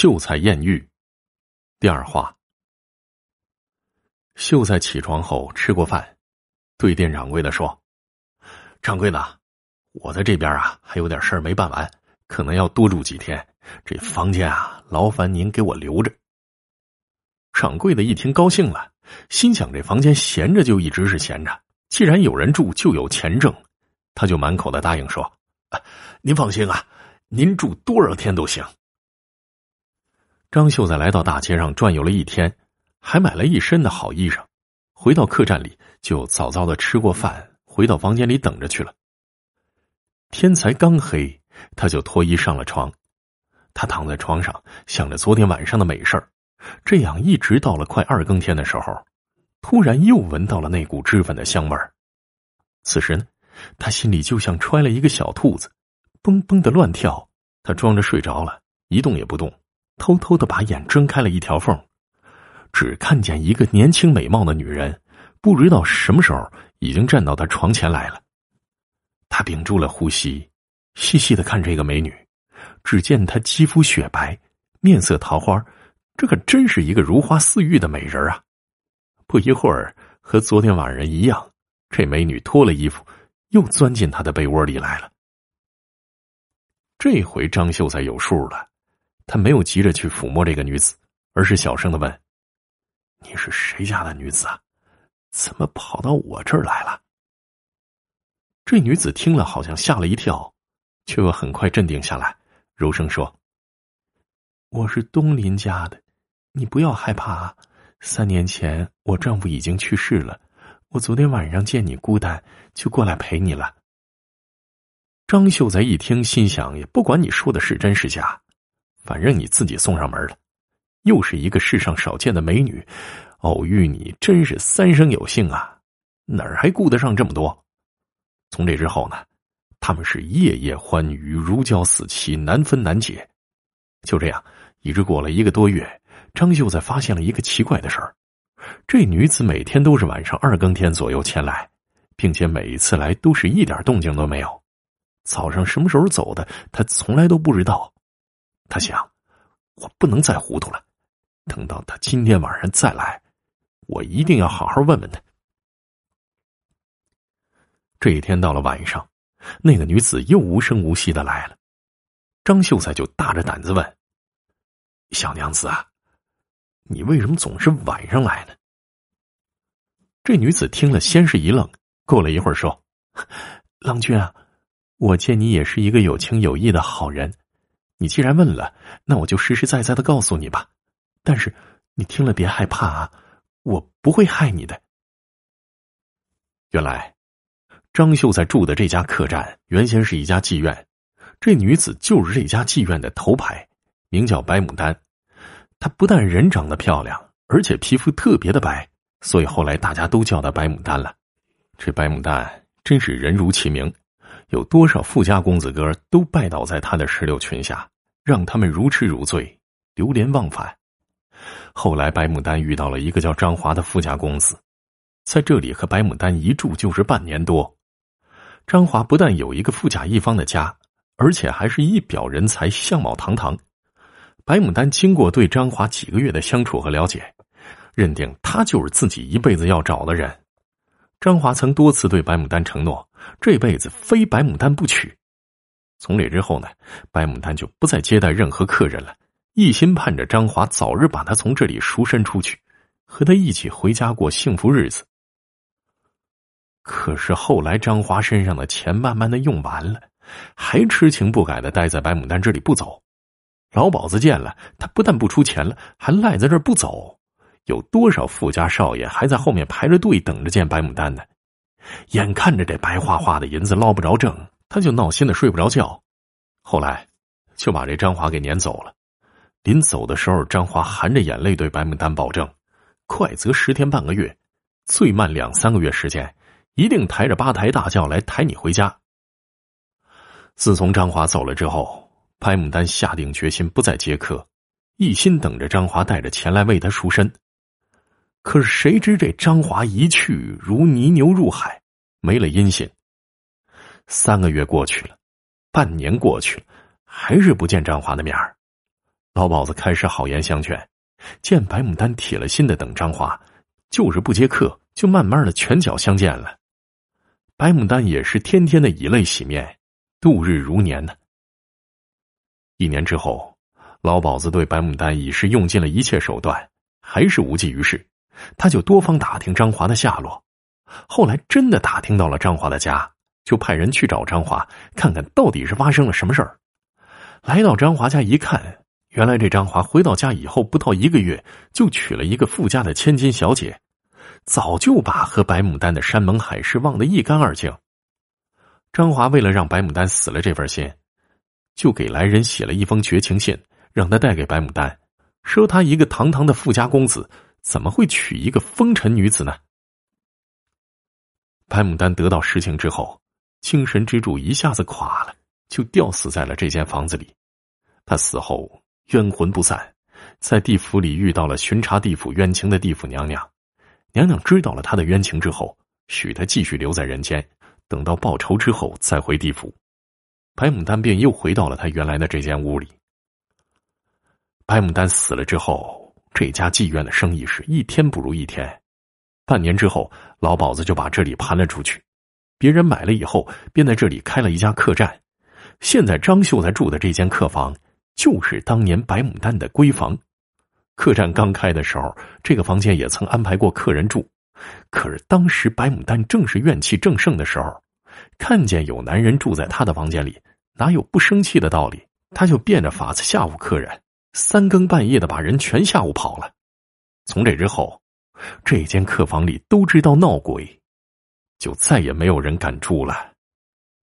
秀才艳遇，第二话。秀才起床后吃过饭，对店掌柜的说：“掌柜的，我在这边啊还有点事儿没办完，可能要多住几天。这房间啊，劳烦您给我留着。”掌柜的一听高兴了，心想这房间闲着就一直是闲着，既然有人住，就有钱挣，他就满口的答应说：“您放心啊，您住多少天都行。”张秀才来到大街上转悠了一天，还买了一身的好衣裳。回到客栈里，就早早的吃过饭，回到房间里等着去了。天才刚黑，他就脱衣上了床。他躺在床上，想着昨天晚上的美事儿，这样一直到了快二更天的时候，突然又闻到了那股脂粉的香味儿。此时呢，他心里就像揣了一个小兔子，蹦蹦的乱跳。他装着睡着了，一动也不动。偷偷的把眼睁开了一条缝，只看见一个年轻美貌的女人，不知道什么时候已经站到他床前来了。他屏住了呼吸，细细的看这个美女，只见她肌肤雪白，面色桃花，这可真是一个如花似玉的美人啊！不一会儿，和昨天晚上一样，这美女脱了衣服，又钻进他的被窝里来了。这回张秀才有数了。他没有急着去抚摸这个女子，而是小声的问：“你是谁家的女子啊？怎么跑到我这儿来了？”这女子听了，好像吓了一跳，却又很快镇定下来，柔声说：“我是东林家的，你不要害怕啊。三年前我丈夫已经去世了，我昨天晚上见你孤单，就过来陪你了。”张秀才一听，心想：也不管你说的是真是假。反正你自己送上门了，又是一个世上少见的美女，偶遇你真是三生有幸啊！哪儿还顾得上这么多？从这之后呢，他们是夜夜欢愉，如胶似漆，难分难解。就这样，一直过了一个多月，张秀才发现了一个奇怪的事儿：这女子每天都是晚上二更天左右前来，并且每一次来都是一点动静都没有。早上什么时候走的，他从来都不知道。他想，我不能再糊涂了。等到他今天晚上再来，我一定要好好问问他。这一天到了晚上，那个女子又无声无息的来了。张秀才就大着胆子问：“小娘子啊，你为什么总是晚上来呢？”这女子听了，先是一愣，过了一会儿说：“ 郎君啊，我见你也是一个有情有义的好人。”你既然问了，那我就实实在在的告诉你吧。但是你听了别害怕啊，我不会害你的。原来张秀才住的这家客栈原先是一家妓院，这女子就是这家妓院的头牌，名叫白牡丹。她不但人长得漂亮，而且皮肤特别的白，所以后来大家都叫她白牡丹了。这白牡丹真是人如其名。有多少富家公子哥都拜倒在他的石榴裙下，让他们如痴如醉，流连忘返。后来，白牡丹遇到了一个叫张华的富家公子，在这里和白牡丹一住就是半年多。张华不但有一个富甲一方的家，而且还是一表人才，相貌堂堂。白牡丹经过对张华几个月的相处和了解，认定他就是自己一辈子要找的人。张华曾多次对白牡丹承诺。这辈子非白牡丹不娶。从这之后呢，白牡丹就不再接待任何客人了，一心盼着张华早日把他从这里赎身出去，和他一起回家过幸福日子。可是后来，张华身上的钱慢慢的用完了，还痴情不改的待在白牡丹这里不走。老鸨子见了他，不但不出钱了，还赖在这儿不走。有多少富家少爷还在后面排着队等着见白牡丹呢？眼看着这白花花的银子捞不着挣，他就闹心的睡不着觉。后来，就把这张华给撵走了。临走的时候，张华含着眼泪对白牡丹保证：“快则十天半个月，最慢两三个月时间，一定抬着八抬大轿来抬你回家。”自从张华走了之后，白牡丹下定决心不再接客，一心等着张华带着钱来为他赎身。可是谁知这张华一去如泥牛入海，没了音信。三个月过去了，半年过去了，还是不见张华的面儿。老鸨子开始好言相劝，见白牡丹铁了心的等张华，就是不接客，就慢慢的拳脚相见了。白牡丹也是天天的以泪洗面，度日如年呢。一年之后，老鸨子对白牡丹已是用尽了一切手段，还是无济于事。他就多方打听张华的下落，后来真的打听到了张华的家，就派人去找张华，看看到底是发生了什么事儿。来到张华家一看，原来这张华回到家以后不到一个月，就娶了一个富家的千金小姐，早就把和白牡丹的山盟海誓忘得一干二净。张华为了让白牡丹死了这份心。就给来人写了一封绝情信，让他带给白牡丹，说他一个堂堂的富家公子，怎么会娶一个风尘女子呢？白牡丹得到实情之后，精神支柱一下子垮了，就吊死在了这间房子里。他死后冤魂不散，在地府里遇到了巡查地府冤情的地府娘娘，娘娘知道了他的冤情之后，许他继续留在人间，等到报仇之后再回地府。白牡丹便又回到了他原来的这间屋里。白牡丹死了之后，这家妓院的生意是一天不如一天。半年之后，老鸨子就把这里盘了出去，别人买了以后，便在这里开了一家客栈。现在张秀才住的这间客房，就是当年白牡丹的闺房。客栈刚开的时候，这个房间也曾安排过客人住，可是当时白牡丹正是怨气正盛的时候，看见有男人住在她的房间里。哪有不生气的道理？他就变着法子吓唬客人，三更半夜的把人全吓唬跑了。从这之后，这间客房里都知道闹鬼，就再也没有人敢住了。